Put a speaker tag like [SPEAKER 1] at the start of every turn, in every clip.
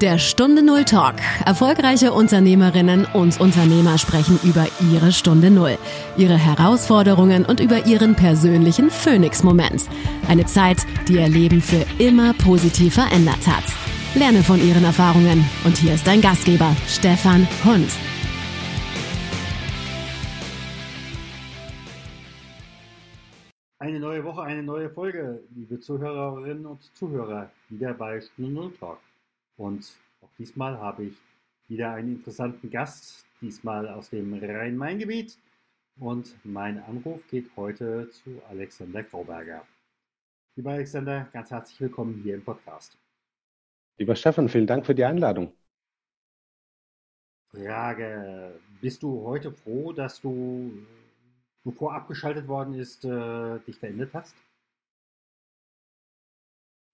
[SPEAKER 1] Der Stunde Null Talk. Erfolgreiche Unternehmerinnen und Unternehmer sprechen über ihre Stunde Null, ihre Herausforderungen und über ihren persönlichen Phoenix-Moment. Eine Zeit, die ihr Leben für immer positiv verändert hat. Lerne von ihren Erfahrungen. Und hier ist dein Gastgeber, Stefan Hund.
[SPEAKER 2] Eine neue Woche, eine neue Folge, liebe Zuhörerinnen und Zuhörer, wieder bei Stunde Null Talk. Und auch diesmal habe ich wieder einen interessanten Gast, diesmal aus dem Rhein-Main-Gebiet. Und mein Anruf geht heute zu Alexander Grauberger. Lieber Alexander, ganz herzlich willkommen hier im Podcast.
[SPEAKER 3] Lieber Stefan, vielen Dank für die Einladung.
[SPEAKER 2] Frage, bist du heute froh, dass du, bevor abgeschaltet worden ist, äh, dich verändert hast?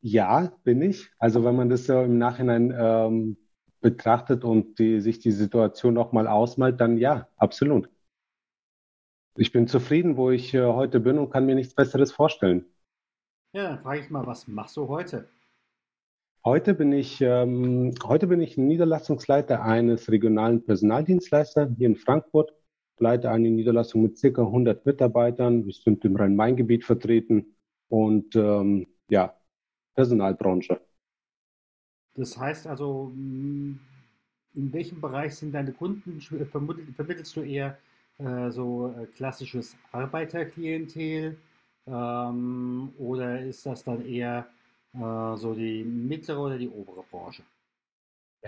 [SPEAKER 3] Ja, bin ich. Also wenn man das so im Nachhinein ähm, betrachtet und die, sich die Situation nochmal ausmalt, dann ja, absolut. Ich bin zufrieden, wo ich äh, heute bin und kann mir nichts Besseres vorstellen.
[SPEAKER 2] Ja, dann frage ich mal, was machst du heute?
[SPEAKER 3] Heute bin ich, ähm, heute bin ich Niederlassungsleiter eines regionalen Personaldienstleisters hier in Frankfurt. Leite eine Niederlassung mit circa 100 Mitarbeitern. Wir sind im Rhein-Main-Gebiet vertreten und ähm, ja, Personalbranche.
[SPEAKER 2] Das heißt also, hm, in welchem Bereich sind deine Kunden? Vermittelst du eher äh, so äh, klassisches Arbeiterklientel ähm, oder ist das dann eher äh, so die mittlere oder die obere Branche?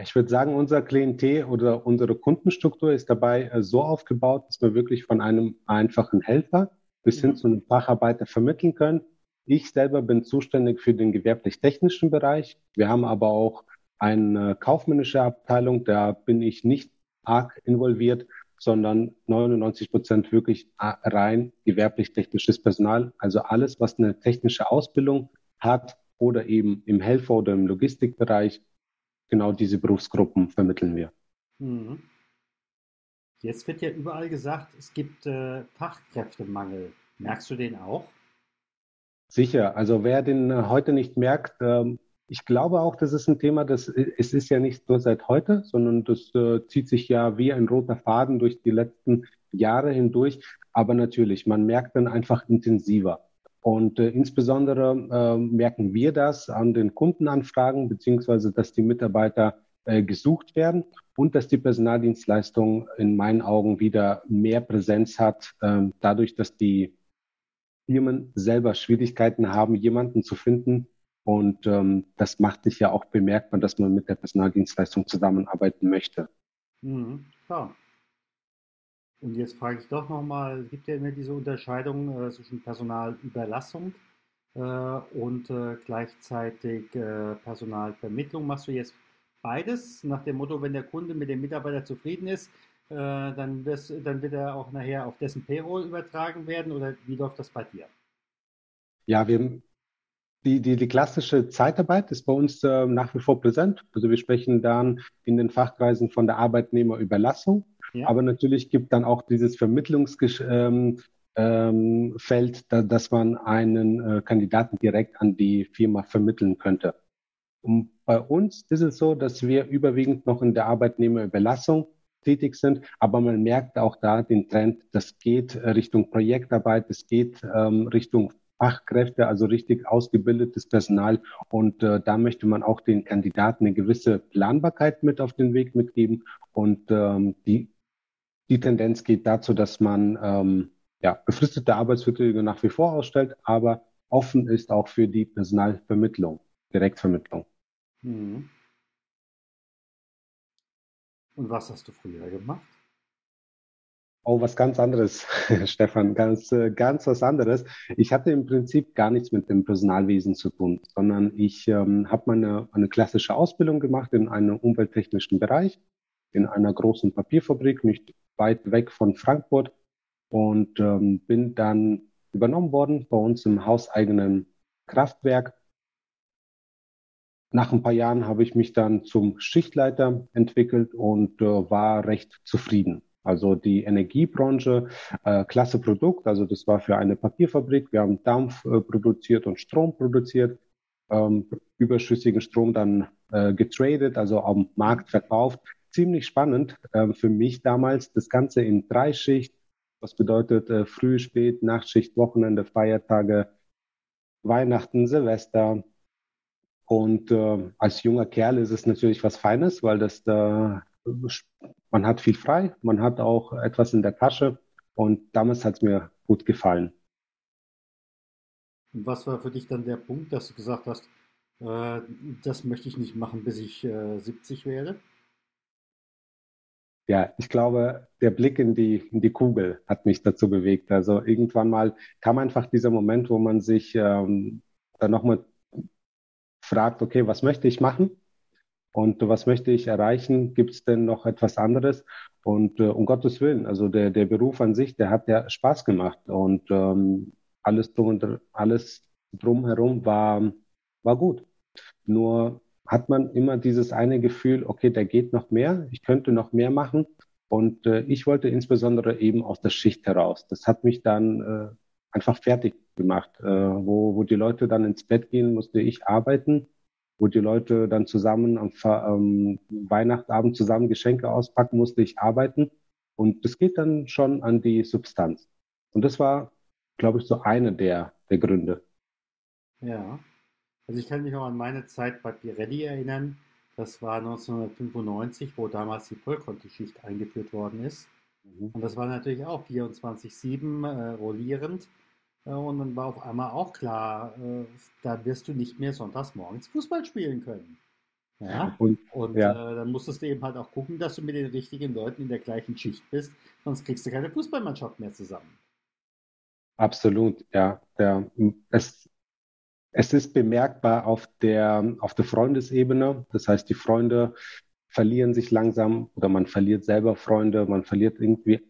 [SPEAKER 3] Ich würde sagen, unser Klientel oder unsere Kundenstruktur ist dabei äh, so aufgebaut, dass wir wirklich von einem einfachen Helfer bis hin mhm. zu einem Facharbeiter vermitteln können ich selber bin zuständig für den gewerblich-technischen Bereich. Wir haben aber auch eine kaufmännische Abteilung, da bin ich nicht arg involviert, sondern 99 Prozent wirklich rein gewerblich-technisches Personal. Also alles, was eine technische Ausbildung hat oder eben im Helfer- oder im Logistikbereich, genau diese Berufsgruppen vermitteln wir. Mhm.
[SPEAKER 2] Jetzt wird ja überall gesagt, es gibt äh, Fachkräftemangel. Merkst du den auch?
[SPEAKER 3] Sicher. Also wer den äh, heute nicht merkt, ähm, ich glaube auch, das ist ein Thema, das äh, es ist ja nicht nur seit heute, sondern das äh, zieht sich ja wie ein roter Faden durch die letzten Jahre hindurch. Aber natürlich, man merkt dann einfach intensiver. Und äh, insbesondere äh, merken wir das an den Kundenanfragen, beziehungsweise dass die Mitarbeiter äh, gesucht werden und dass die Personaldienstleistung in meinen Augen wieder mehr Präsenz hat, ähm, dadurch, dass die Firmen selber Schwierigkeiten haben, jemanden zu finden. Und ähm, das macht sich ja auch bemerkbar, dass man mit der Personaldienstleistung zusammenarbeiten möchte.
[SPEAKER 2] Mhm, klar. Und jetzt frage ich doch nochmal, es gibt ja immer diese Unterscheidung äh, zwischen Personalüberlassung äh, und äh, gleichzeitig äh, Personalvermittlung. Machst du jetzt beides nach dem Motto, wenn der Kunde mit dem Mitarbeiter zufrieden ist, äh, dann, wirst, dann wird er auch nachher auf dessen Payroll übertragen werden oder wie läuft das bei dir?
[SPEAKER 3] Ja, wir, die, die, die klassische Zeitarbeit ist bei uns äh, nach wie vor präsent. Also wir sprechen dann in den Fachkreisen von der Arbeitnehmerüberlassung. Ja. Aber natürlich gibt dann auch dieses Vermittlungsfeld, ähm, ähm, da, dass man einen äh, Kandidaten direkt an die Firma vermitteln könnte. Und bei uns ist es so, dass wir überwiegend noch in der Arbeitnehmerüberlassung tätig sind. Aber man merkt auch da den Trend, das geht Richtung Projektarbeit, es geht ähm, Richtung Fachkräfte, also richtig ausgebildetes Personal. Und äh, da möchte man auch den Kandidaten eine gewisse Planbarkeit mit auf den Weg mitgeben. Und ähm, die, die Tendenz geht dazu, dass man ähm, ja, befristete Arbeitsverträge nach wie vor ausstellt, aber offen ist auch für die Personalvermittlung, Direktvermittlung. Mhm.
[SPEAKER 2] Und was hast du früher gemacht?
[SPEAKER 3] Oh, was ganz anderes, Stefan, ganz, äh, ganz was anderes. Ich hatte im Prinzip gar nichts mit dem Personalwesen zu tun, sondern ich ähm, habe meine eine klassische Ausbildung gemacht in einem umwelttechnischen Bereich, in einer großen Papierfabrik, nicht weit weg von Frankfurt und ähm, bin dann übernommen worden bei uns im hauseigenen Kraftwerk nach ein paar Jahren habe ich mich dann zum Schichtleiter entwickelt und äh, war recht zufrieden. Also die Energiebranche, äh, klasse Produkt. Also das war für eine Papierfabrik. Wir haben Dampf äh, produziert und Strom produziert. Ähm, überschüssigen Strom dann äh, getradet, also am Markt verkauft. Ziemlich spannend äh, für mich damals, das Ganze in Dreischicht, was bedeutet äh, Früh, Spät, Nachtschicht, Wochenende, Feiertage, Weihnachten, Silvester. Und äh, als junger Kerl ist es natürlich was Feines, weil das da, man hat viel frei, man hat auch etwas in der Tasche und damals hat es mir gut gefallen.
[SPEAKER 2] Was war für dich dann der Punkt, dass du gesagt hast, äh, das möchte ich nicht machen, bis ich äh, 70 werde?
[SPEAKER 3] Ja, ich glaube, der Blick in die, in die Kugel hat mich dazu bewegt. Also irgendwann mal kam einfach dieser Moment, wo man sich ähm, dann nochmal fragt, okay, was möchte ich machen? Und was möchte ich erreichen? Gibt es denn noch etwas anderes? Und äh, um Gottes Willen, also der, der Beruf an sich, der hat ja Spaß gemacht. Und ähm, alles drum alles drumherum war, war gut. Nur hat man immer dieses eine Gefühl, okay, da geht noch mehr, ich könnte noch mehr machen. Und äh, ich wollte insbesondere eben aus der Schicht heraus. Das hat mich dann äh, einfach fertig gemacht. Äh, wo, wo die Leute dann ins Bett gehen, musste ich arbeiten. Wo die Leute dann zusammen am ähm, Weihnachtsabend zusammen Geschenke auspacken, musste ich arbeiten. Und das geht dann schon an die Substanz. Und das war glaube ich, so eine der, der Gründe.
[SPEAKER 2] Ja, also ich kann mich noch an meine Zeit bei Pirelli erinnern. Das war 1995, wo damals die Vollkontoschicht eingeführt worden ist. Mhm. Und das war natürlich auch 24-7 äh, rollierend. Äh, und dann war auf einmal auch klar, äh, da wirst du nicht mehr sonntags morgens Fußball spielen können. Ja, und, und ja. Äh, dann musstest du eben halt auch gucken, dass du mit den richtigen Leuten in der gleichen Schicht bist, sonst kriegst du keine Fußballmannschaft mehr zusammen.
[SPEAKER 3] Absolut, ja. Der, es, es ist bemerkbar auf der, auf der Freundesebene. Das heißt, die Freunde verlieren sich langsam oder man verliert selber Freunde, man verliert irgendwie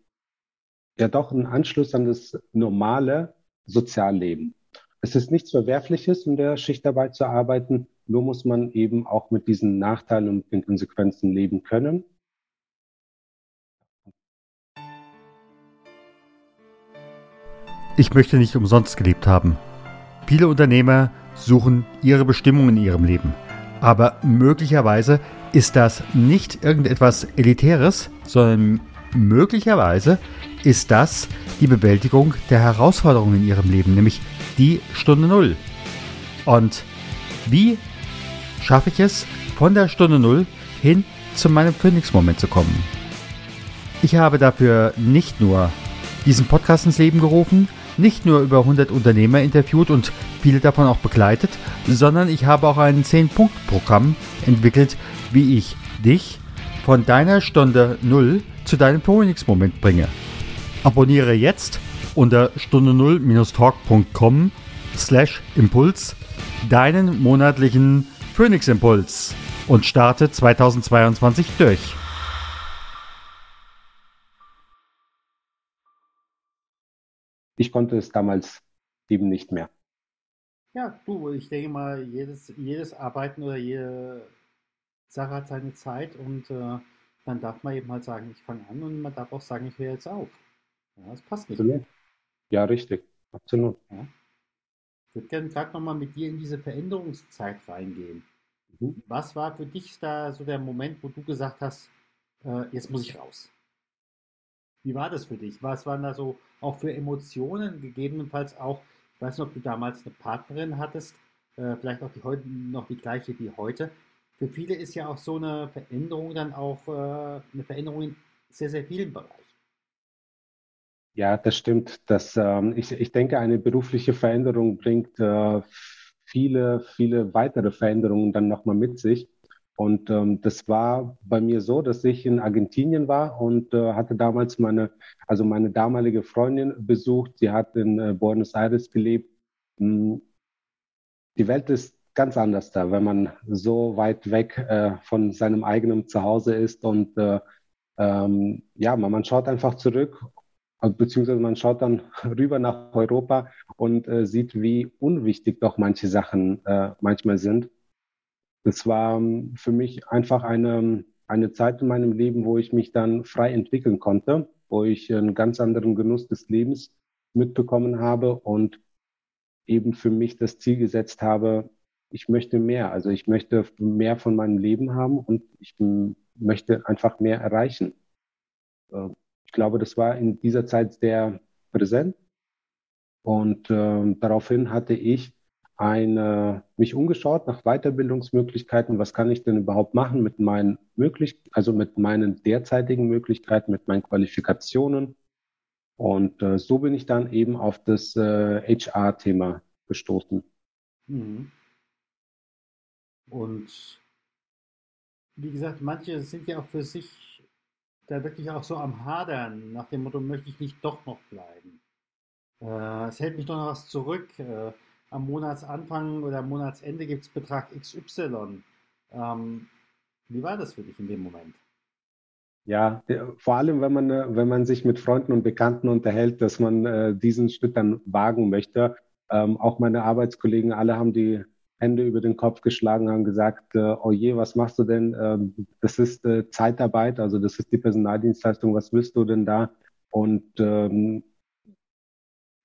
[SPEAKER 3] ja doch einen Anschluss an das normale Sozialleben. Es ist nichts Verwerfliches, in der Schichtarbeit zu arbeiten, nur muss man eben auch mit diesen Nachteilen und den Konsequenzen leben können.
[SPEAKER 4] Ich möchte nicht umsonst gelebt haben. Viele Unternehmer suchen ihre Bestimmung in ihrem Leben. Aber möglicherweise ist das nicht irgendetwas Elitäres, sondern möglicherweise ist das die Bewältigung der Herausforderungen in ihrem Leben, nämlich die Stunde Null. Und wie schaffe ich es, von der Stunde Null hin zu meinem Phoenix-Moment zu kommen? Ich habe dafür nicht nur diesen Podcast ins Leben gerufen, nicht nur über 100 Unternehmer interviewt und viele davon auch begleitet, sondern ich habe auch ein 10-Punkt-Programm entwickelt, wie ich dich von deiner Stunde 0 zu deinem Phoenix-Moment bringe. Abonniere jetzt unter stunde 0-talk.com slash Impuls deinen monatlichen Phoenix-Impuls und starte 2022 durch.
[SPEAKER 3] Ich konnte es damals eben nicht mehr.
[SPEAKER 2] Ja, du, ich denke mal, jedes, jedes Arbeiten oder jede Sache hat seine Zeit und äh, dann darf man eben halt sagen, ich fange an und man darf auch sagen, ich höre jetzt auf. Ja, das passt nicht.
[SPEAKER 3] Ja, richtig. Absolut. Ja.
[SPEAKER 2] Ich würde gerne gerade nochmal mit dir in diese Veränderungszeit reingehen. Mhm. Was war für dich da so der Moment, wo du gesagt hast, äh, jetzt muss ich raus? Wie war das für dich? Was waren da so auch für Emotionen, gegebenenfalls auch, ich weiß nicht, ob du damals eine Partnerin hattest, äh, vielleicht auch die heute noch die gleiche wie heute. Für viele ist ja auch so eine Veränderung dann auch äh, eine Veränderung in sehr, sehr vielen Bereichen.
[SPEAKER 3] Ja, das stimmt. Das, ähm, ich, ich denke, eine berufliche Veränderung bringt äh, viele, viele weitere Veränderungen dann nochmal mit sich. Und ähm, das war bei mir so, dass ich in Argentinien war und äh, hatte damals meine, also meine damalige Freundin besucht. Sie hat in äh, Buenos Aires gelebt. Hm, die Welt ist ganz anders da, wenn man so weit weg äh, von seinem eigenen Zuhause ist und äh, ähm, ja, man, man schaut einfach zurück beziehungsweise man schaut dann rüber nach Europa und äh, sieht, wie unwichtig doch manche Sachen äh, manchmal sind. Das war ähm, für mich einfach eine, eine Zeit in meinem Leben, wo ich mich dann frei entwickeln konnte, wo ich einen ganz anderen Genuss des Lebens mitbekommen habe und eben für mich das Ziel gesetzt habe, ich möchte mehr. Also ich möchte mehr von meinem Leben haben und ich möchte einfach mehr erreichen. Ich glaube, das war in dieser Zeit sehr präsent. Und äh, daraufhin hatte ich eine, mich umgeschaut nach Weiterbildungsmöglichkeiten. Was kann ich denn überhaupt machen mit meinen möglich, also mit meinen derzeitigen Möglichkeiten, mit meinen Qualifikationen? Und äh, so bin ich dann eben auf das äh, HR-Thema gestoßen. Mhm.
[SPEAKER 2] Und wie gesagt, manche sind ja auch für sich da wirklich auch so am Hadern, nach dem Motto, möchte ich nicht doch noch bleiben. Äh, es hält mich doch noch was zurück. Äh, am Monatsanfang oder am Monatsende gibt es Betrag XY. Ähm, wie war das für dich in dem Moment?
[SPEAKER 3] Ja, vor allem, wenn man, äh, wenn man sich mit Freunden und Bekannten unterhält, dass man äh, diesen Schritt dann wagen möchte. Ähm, auch meine Arbeitskollegen, alle haben die Hände über den Kopf geschlagen, haben gesagt, äh, oh je, was machst du denn? Ähm, das ist äh, Zeitarbeit, also das ist die Personaldienstleistung, was willst du denn da? Und ähm,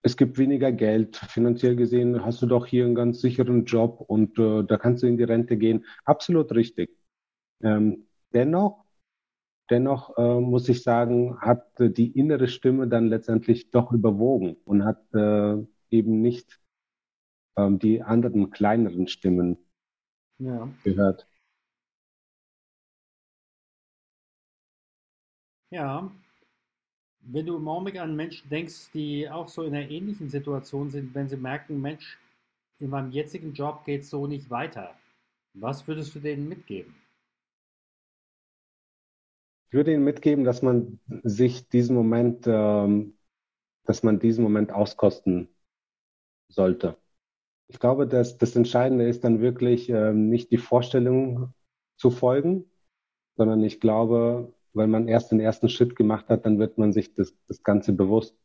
[SPEAKER 3] es gibt weniger Geld. Finanziell gesehen hast du doch hier einen ganz sicheren Job und äh, da kannst du in die Rente gehen. Absolut richtig. Ähm, dennoch, dennoch äh, muss ich sagen, hat die innere Stimme dann letztendlich doch überwogen und hat äh, eben nicht ähm, die anderen kleineren Stimmen ja. gehört.
[SPEAKER 2] Ja, wenn du im Augenblick an Menschen denkst, die auch so in einer ähnlichen Situation sind, wenn sie merken, Mensch, in meinem jetzigen Job geht es so nicht weiter, was würdest du denen mitgeben?
[SPEAKER 3] Ich würde ihnen mitgeben, dass man sich diesen Moment, ähm, dass man diesen Moment auskosten sollte ich glaube, dass das Entscheidende ist dann wirklich ähm, nicht die Vorstellung zu folgen, sondern ich glaube, wenn man erst den ersten Schritt gemacht hat, dann wird man sich das, das Ganze bewusst.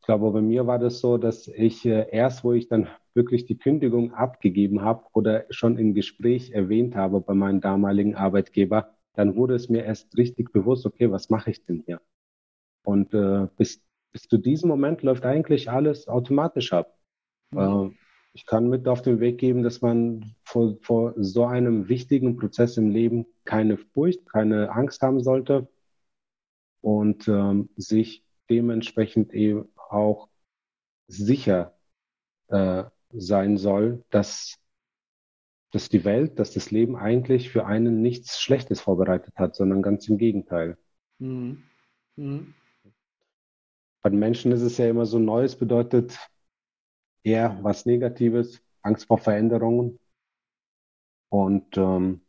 [SPEAKER 3] Ich glaube, bei mir war das so, dass ich äh, erst, wo ich dann wirklich die Kündigung abgegeben habe oder schon im Gespräch erwähnt habe bei meinem damaligen Arbeitgeber, dann wurde es mir erst richtig bewusst, okay, was mache ich denn hier? Und äh, bis, bis zu diesem Moment läuft eigentlich alles automatisch ab. Mhm. Ich kann mit auf den Weg geben, dass man vor, vor so einem wichtigen Prozess im Leben keine Furcht, keine Angst haben sollte und ähm, sich dementsprechend eben auch sicher äh, sein soll, dass, dass die Welt, dass das Leben eigentlich für einen nichts Schlechtes vorbereitet hat, sondern ganz im Gegenteil. Mhm. Mhm. Bei den Menschen ist es ja immer so, Neues bedeutet eher was Negatives, Angst vor Veränderungen. Und ähm,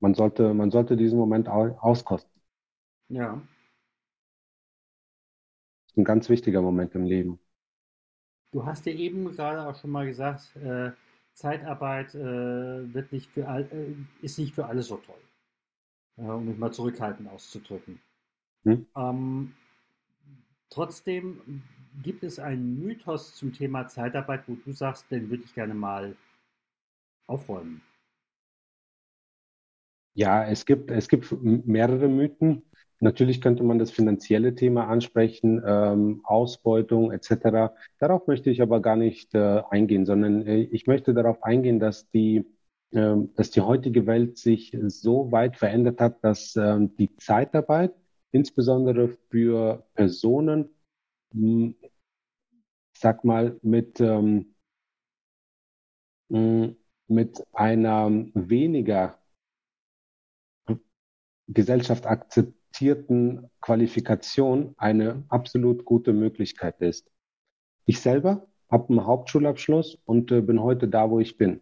[SPEAKER 3] man, sollte, man sollte diesen Moment auskosten.
[SPEAKER 2] Ja.
[SPEAKER 3] Das ist ein ganz wichtiger Moment im Leben.
[SPEAKER 2] Du hast ja eben gerade auch schon mal gesagt, äh, Zeitarbeit äh, wird nicht für all, äh, ist nicht für alle so toll. um mich mal zurückhaltend auszudrücken. Hm? Ähm, trotzdem gibt es einen Mythos zum Thema Zeitarbeit, wo du sagst, den würde ich gerne mal aufräumen?
[SPEAKER 3] Ja, es gibt, es gibt mehrere Mythen. Natürlich könnte man das finanzielle Thema ansprechen, ähm, Ausbeutung etc. Darauf möchte ich aber gar nicht äh, eingehen, sondern äh, ich möchte darauf eingehen, dass die, äh, dass die heutige Welt sich so weit verändert hat, dass ähm, die Zeitarbeit insbesondere für Personen hm, sag mal, mit, ähm, hm, mit einer weniger Gesellschaft akzeptierten Qualifikation eine absolut gute Möglichkeit ist. Ich selber habe einen Hauptschulabschluss und äh, bin heute da, wo ich bin.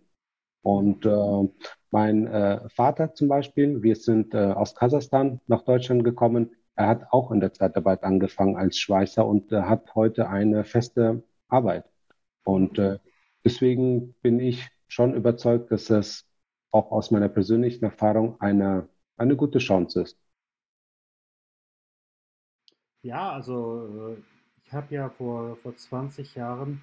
[SPEAKER 3] Und äh, mein äh, Vater zum Beispiel, wir sind äh, aus Kasachstan nach Deutschland gekommen, er hat auch in der Zeitarbeit angefangen als Schweißer und äh, hat heute eine feste Arbeit. Und äh, deswegen bin ich schon überzeugt, dass es auch aus meiner persönlichen Erfahrung eine, eine gute Chance ist.
[SPEAKER 2] Ja, also äh, ich habe ja vor, vor 20 Jahren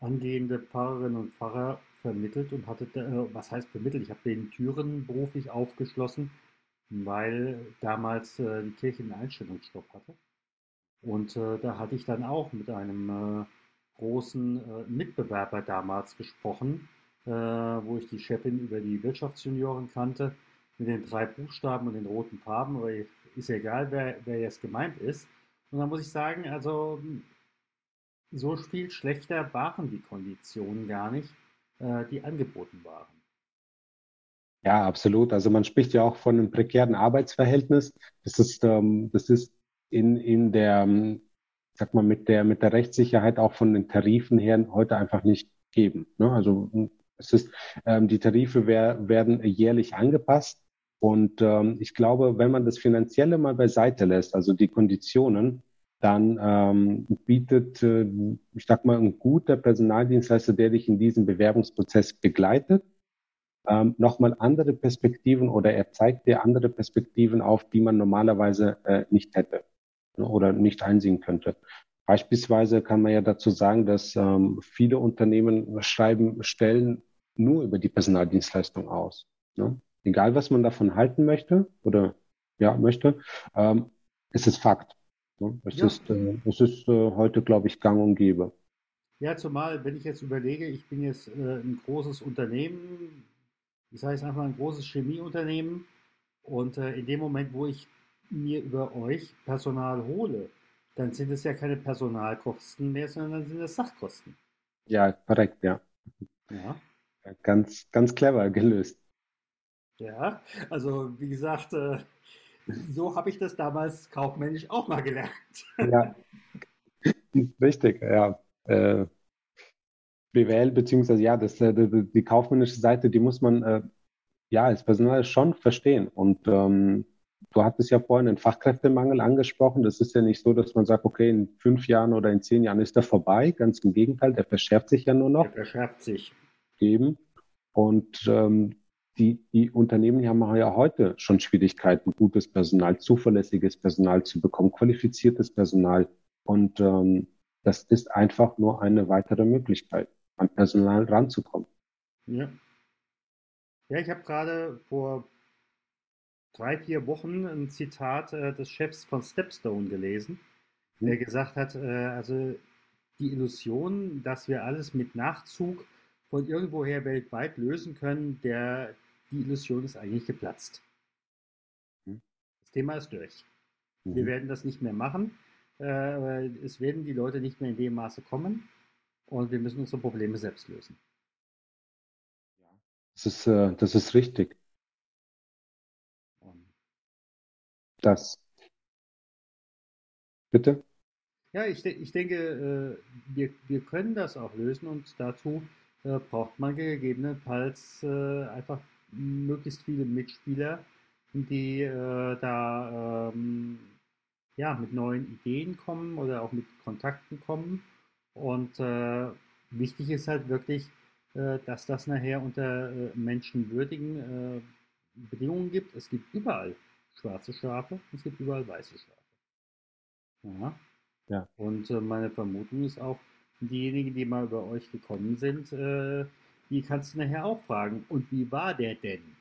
[SPEAKER 2] angehende Pfarrerinnen und Pfarrer vermittelt und hatte, äh, was heißt vermittelt? Ich habe den Türen beruflich aufgeschlossen weil damals äh, die Kirche einen Einstellungsstopp hatte. Und äh, da hatte ich dann auch mit einem äh, großen äh, Mitbewerber damals gesprochen, äh, wo ich die Chefin über die Wirtschaftsjunioren kannte, mit den drei Buchstaben und den roten Farben, aber ist ja egal, wer, wer jetzt gemeint ist. Und da muss ich sagen, also so viel schlechter waren die Konditionen gar nicht, äh, die angeboten waren.
[SPEAKER 3] Ja, absolut. Also man spricht ja auch von einem prekären Arbeitsverhältnis. Das ist, ähm, das ist in, in der, ähm, sag mal, mit der, mit der Rechtssicherheit auch von den Tarifen her heute einfach nicht geben. Ne? Also es ist, ähm, die Tarife wer, werden jährlich angepasst. Und ähm, ich glaube, wenn man das Finanzielle mal beiseite lässt, also die Konditionen, dann ähm, bietet, äh, ich sag mal, ein guter Personaldienstleister, der dich in diesem Bewerbungsprozess begleitet, ähm, nochmal andere Perspektiven oder er zeigt dir andere Perspektiven auf, die man normalerweise äh, nicht hätte ne, oder nicht einsehen könnte. Beispielsweise kann man ja dazu sagen, dass ähm, viele Unternehmen schreiben Stellen nur über die Personaldienstleistung aus. Ne? Egal, was man davon halten möchte oder ja möchte, ähm, es ist Fakt. Ne? Es, ja. ist, äh, es ist äh, heute, glaube ich, gang und gäbe.
[SPEAKER 2] Ja, zumal, wenn ich jetzt überlege, ich bin jetzt äh, ein großes Unternehmen, ich sage jetzt einfach ein großes Chemieunternehmen und äh, in dem Moment, wo ich mir über euch Personal hole, dann sind es ja keine Personalkosten mehr, sondern dann sind es Sachkosten.
[SPEAKER 3] Ja, korrekt, ja. Ja. Ganz, ganz clever gelöst.
[SPEAKER 2] Ja, also wie gesagt, äh, so habe ich das damals kaufmännisch auch mal gelernt.
[SPEAKER 3] Ja, richtig, ja. Äh, BWL, beziehungsweise ja, das, äh, die, die, kaufmännische Seite, die muss man äh, ja als Personal schon verstehen. Und ähm, du hattest ja vorhin den Fachkräftemangel angesprochen. Das ist ja nicht so, dass man sagt, okay, in fünf Jahren oder in zehn Jahren ist er vorbei. Ganz im Gegenteil, der verschärft sich ja nur noch. Der
[SPEAKER 2] verschärft sich.
[SPEAKER 3] Eben. Und ähm, die, die Unternehmen haben ja heute schon Schwierigkeiten, gutes Personal, zuverlässiges Personal zu bekommen, qualifiziertes Personal. Und ähm, das ist einfach nur eine weitere Möglichkeit, an Personal ranzukommen.
[SPEAKER 2] Ja. Ja, ich habe gerade vor drei, vier Wochen ein Zitat äh, des Chefs von Stepstone gelesen, der mhm. gesagt hat, äh, also die Illusion, dass wir alles mit Nachzug von irgendwoher weltweit lösen können, der, die Illusion ist eigentlich geplatzt. Mhm. Das Thema ist durch. Mhm. Wir werden das nicht mehr machen. Äh, es werden die Leute nicht mehr in dem Maße kommen und wir müssen unsere Probleme selbst lösen.
[SPEAKER 3] Das ist, äh, das ist richtig. Das. Bitte?
[SPEAKER 2] Ja, ich, ich denke, äh, wir, wir können das auch lösen und dazu äh, braucht man gegebenenfalls äh, einfach möglichst viele Mitspieler, die äh, da ähm, ja, mit neuen Ideen kommen oder auch mit Kontakten kommen. Und äh, wichtig ist halt wirklich, äh, dass das nachher unter äh, menschenwürdigen Bedingungen gibt. Es gibt überall schwarze Schafe, es gibt überall weiße Schafe. Ja. ja. Und meine Vermutung ist auch, diejenigen, die mal über euch gekommen sind, äh, die kannst du nachher auch fragen. Und wie war der denn?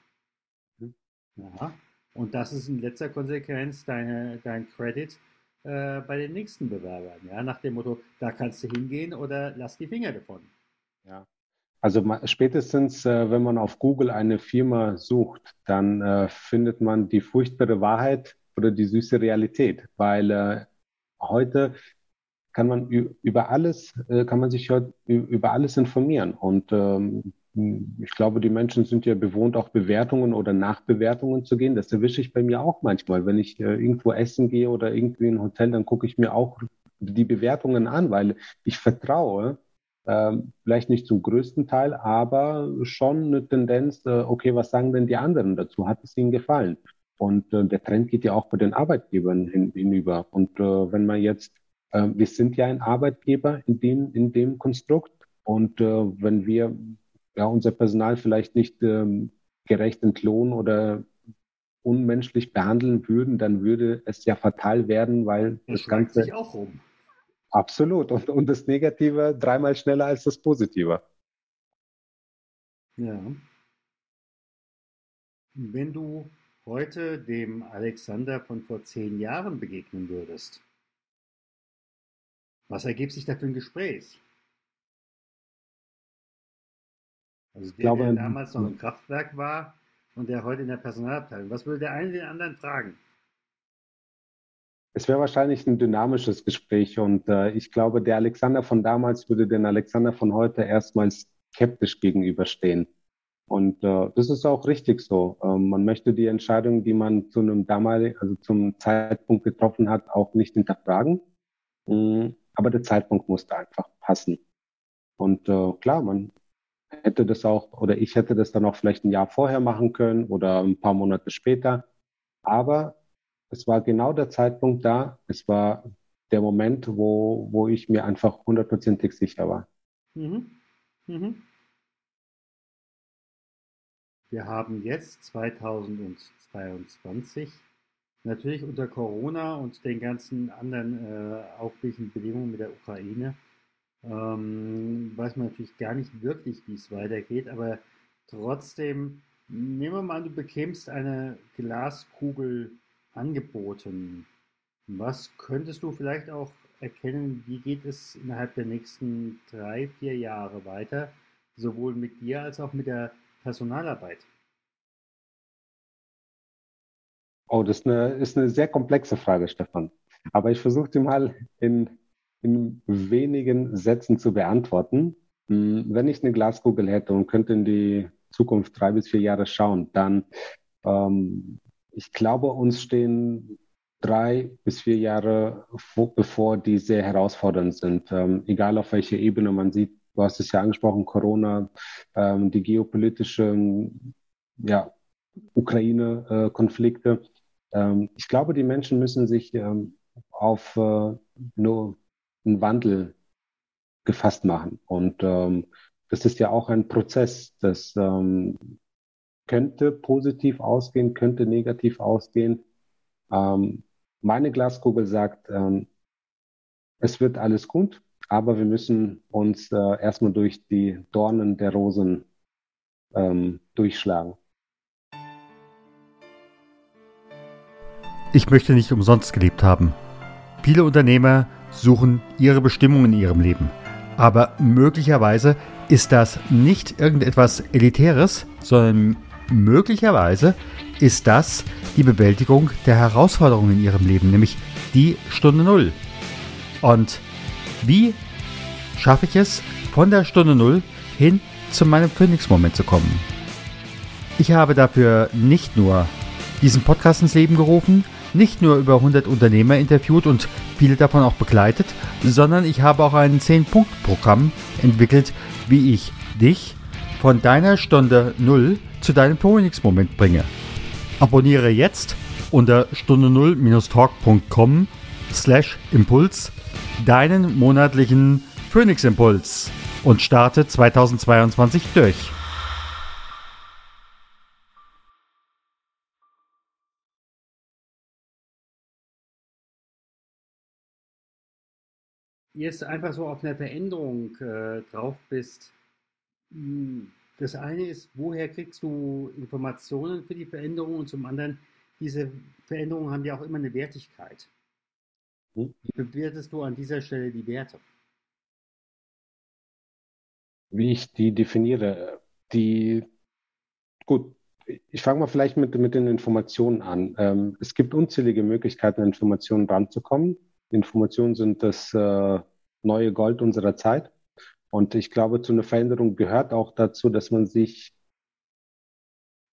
[SPEAKER 2] Mhm. Ja. Und das ist in letzter Konsequenz deine, dein Credit äh, bei den nächsten Bewerbern. Ja? Nach dem Motto, da kannst du hingehen oder lass die Finger davon.
[SPEAKER 3] Ja. Also spätestens, äh, wenn man auf Google eine Firma sucht, dann äh, findet man die furchtbare Wahrheit oder die süße Realität, weil äh, heute kann man über alles, äh, kann man sich über alles informieren. Und ähm, ich glaube, die Menschen sind ja bewohnt, auch Bewertungen oder Nachbewertungen zu gehen. Das erwische ich bei mir auch manchmal. Wenn ich äh, irgendwo essen gehe oder irgendwie in ein Hotel, dann gucke ich mir auch die Bewertungen an, weil ich vertraue, ähm, vielleicht nicht zum größten Teil, aber schon eine Tendenz, äh, okay, was sagen denn die anderen dazu? Hat es ihnen gefallen? Und äh, der Trend geht ja auch bei den Arbeitgebern hin, hinüber. Und wenn man jetzt wir sind ja ein Arbeitgeber in dem, in dem Konstrukt. Und wenn wir ja, unser Personal vielleicht nicht ähm, gerecht entlohnen oder unmenschlich behandeln würden, dann würde es ja fatal werden, weil
[SPEAKER 2] das, das Ganze. Sich auch rum.
[SPEAKER 3] Absolut. Und, und das Negative dreimal schneller als das Positive.
[SPEAKER 2] Ja. Wenn du heute dem Alexander von vor zehn Jahren begegnen würdest, was ergibt sich da für ein Gespräch? Also der, glaube, der damals noch im Kraftwerk war und der heute in der Personalabteilung. Was würde der eine den anderen fragen?
[SPEAKER 3] Es wäre wahrscheinlich ein dynamisches Gespräch und äh, ich glaube, der Alexander von damals würde den Alexander von heute erstmals skeptisch gegenüberstehen. Und äh, das ist auch richtig so. Ähm, man möchte die Entscheidung, die man zu einem damaligen, also zum Zeitpunkt getroffen hat, auch nicht hinterfragen. Mhm. Aber der Zeitpunkt musste einfach passen. Und äh, klar, man hätte das auch, oder ich hätte das dann auch vielleicht ein Jahr vorher machen können oder ein paar Monate später. Aber es war genau der Zeitpunkt da. Es war der Moment, wo, wo ich mir einfach hundertprozentig sicher war. Mhm. Mhm.
[SPEAKER 2] Wir haben jetzt 2022 natürlich unter Corona und den ganzen anderen äh, aufregenden Bedingungen mit der Ukraine ähm, weiß man natürlich gar nicht wirklich, wie es weitergeht, aber trotzdem, nehmen wir mal du bekämst eine Glaskugel angeboten. Was könntest du vielleicht auch erkennen, wie geht es innerhalb der nächsten drei, vier Jahre weiter, sowohl mit dir als auch mit der Personalarbeit?
[SPEAKER 3] Oh, das ist eine, ist eine sehr komplexe Frage, Stefan. Aber ich versuche sie mal in, in wenigen Sätzen zu beantworten. Hm, wenn ich eine Glaskugel hätte und könnte in die Zukunft drei bis vier Jahre schauen, dann, ähm, ich glaube, uns stehen drei bis vier Jahre bevor, die sehr herausfordernd sind. Ähm, egal auf welcher Ebene man sieht, du hast es ja angesprochen, Corona, ähm, die geopolitischen, ja, Ukraine-Konflikte. Ähm, ich glaube, die Menschen müssen sich ähm, auf äh, nur einen Wandel gefasst machen. Und ähm, das ist ja auch ein Prozess, das ähm, könnte positiv ausgehen, könnte negativ ausgehen. Ähm, meine Glaskugel sagt, ähm, es wird alles gut, aber wir müssen uns äh, erstmal durch die Dornen der Rosen ähm, durchschlagen.
[SPEAKER 4] Ich möchte nicht umsonst gelebt haben. Viele Unternehmer suchen ihre Bestimmung in ihrem Leben. Aber möglicherweise ist das nicht irgendetwas Elitäres, sondern möglicherweise ist das die Bewältigung der Herausforderungen in ihrem Leben, nämlich die Stunde Null. Und wie schaffe ich es, von der Stunde Null hin zu meinem Phoenix-Moment zu kommen? Ich habe dafür nicht nur diesen Podcast ins Leben gerufen, nicht nur über 100 Unternehmer interviewt und viele davon auch begleitet, sondern ich habe auch ein 10-Punkt-Programm entwickelt, wie ich dich von deiner Stunde Null zu deinem Phoenix-Moment bringe. Abonniere jetzt unter stunde 0-talk.com slash Impuls deinen monatlichen Phoenix Impuls und starte 2022 durch.
[SPEAKER 2] Jetzt einfach so auf eine Veränderung äh, drauf bist, hm, das eine ist, woher kriegst du Informationen für die Veränderung und zum anderen, diese Veränderungen haben ja auch immer eine Wertigkeit. Wie bewertest du an dieser Stelle die Werte?
[SPEAKER 3] Wie ich die definiere, die, gut, ich fange mal vielleicht mit, mit den Informationen an. Ähm, es gibt unzählige Möglichkeiten, an Informationen ranzukommen. Informationen sind das äh, neue Gold unserer Zeit. Und ich glaube, zu einer Veränderung gehört auch dazu, dass man sich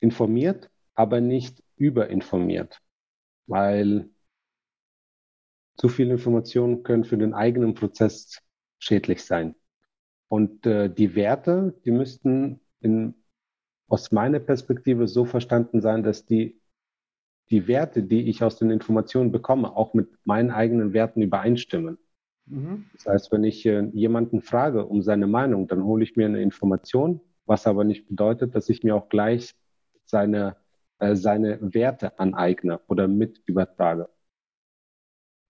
[SPEAKER 3] informiert, aber nicht überinformiert. Weil zu viele Informationen können für den eigenen Prozess schädlich sein. Und äh, die Werte, die müssten in, aus meiner Perspektive so verstanden sein, dass die die Werte, die ich aus den Informationen bekomme, auch mit meinen eigenen Werten übereinstimmen. Mhm. Das heißt, wenn ich äh, jemanden frage um seine Meinung, dann hole ich mir eine Information, was aber nicht bedeutet, dass ich mir auch gleich seine, äh, seine Werte aneigne oder mit übertrage.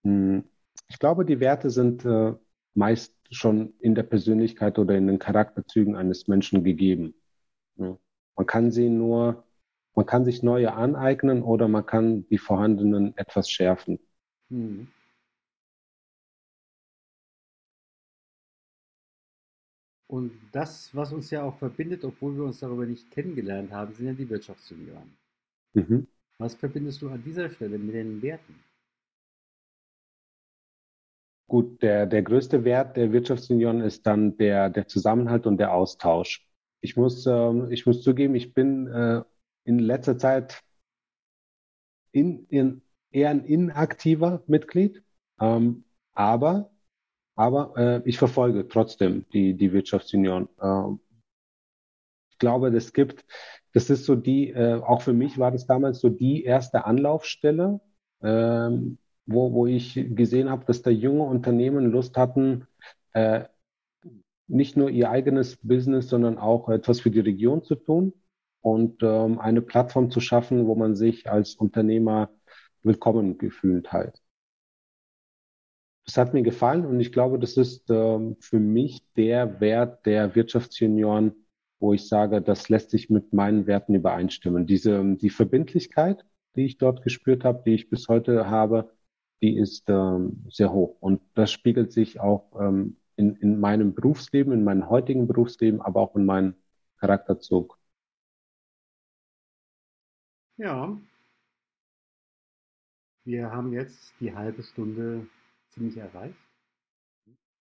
[SPEAKER 3] Hm. Ich glaube, die Werte sind äh, meist schon in der Persönlichkeit oder in den Charakterzügen eines Menschen gegeben. Ja. Man kann sie nur man kann sich neue aneignen oder man kann die vorhandenen etwas schärfen. Hm.
[SPEAKER 2] Und das, was uns ja auch verbindet, obwohl wir uns darüber nicht kennengelernt haben, sind ja die Wirtschaftsjunioren. Mhm. Was verbindest du an dieser Stelle mit den Werten?
[SPEAKER 3] Gut, der, der größte Wert der Wirtschaftsunion ist dann der, der Zusammenhalt und der Austausch. Ich muss, ähm, ich muss zugeben, ich bin äh, in letzter Zeit in, in, eher ein inaktiver Mitglied, ähm, aber, aber äh, ich verfolge trotzdem die, die Wirtschaftsunion. Ähm, ich glaube, das gibt, das ist so die, äh, auch für mich war das damals so die erste Anlaufstelle, ähm, wo, wo ich gesehen habe, dass da junge Unternehmen Lust hatten, äh, nicht nur ihr eigenes Business, sondern auch etwas für die Region zu tun und ähm, eine Plattform zu schaffen, wo man sich als Unternehmer willkommen gefühlt hat. Das hat mir gefallen und ich glaube, das ist ähm, für mich der Wert der Wirtschaftsjunioren, wo ich sage, das lässt sich mit meinen Werten übereinstimmen. Diese, die Verbindlichkeit, die ich dort gespürt habe, die ich bis heute habe, die ist ähm, sehr hoch. Und das spiegelt sich auch ähm, in, in meinem Berufsleben, in meinem heutigen Berufsleben, aber auch in meinem Charakterzug.
[SPEAKER 2] Ja, wir haben jetzt die halbe Stunde ziemlich erreicht.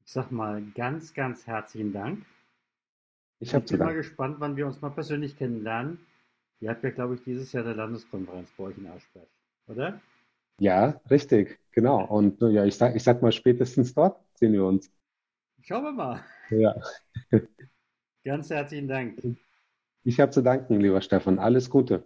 [SPEAKER 2] Ich sag mal ganz, ganz herzlichen Dank. Ich, ich bin mal gespannt, wann wir uns mal persönlich kennenlernen. Ihr habt ja, glaube ich, dieses Jahr der Landeskonferenz bei euch in Aschberg, oder?
[SPEAKER 3] Ja, richtig, genau. Und ja, ich sag, ich sag mal, spätestens dort sehen wir uns.
[SPEAKER 2] Schauen wir mal.
[SPEAKER 3] Ja.
[SPEAKER 2] Ganz herzlichen Dank.
[SPEAKER 3] Ich habe zu danken, lieber Stefan. Alles Gute.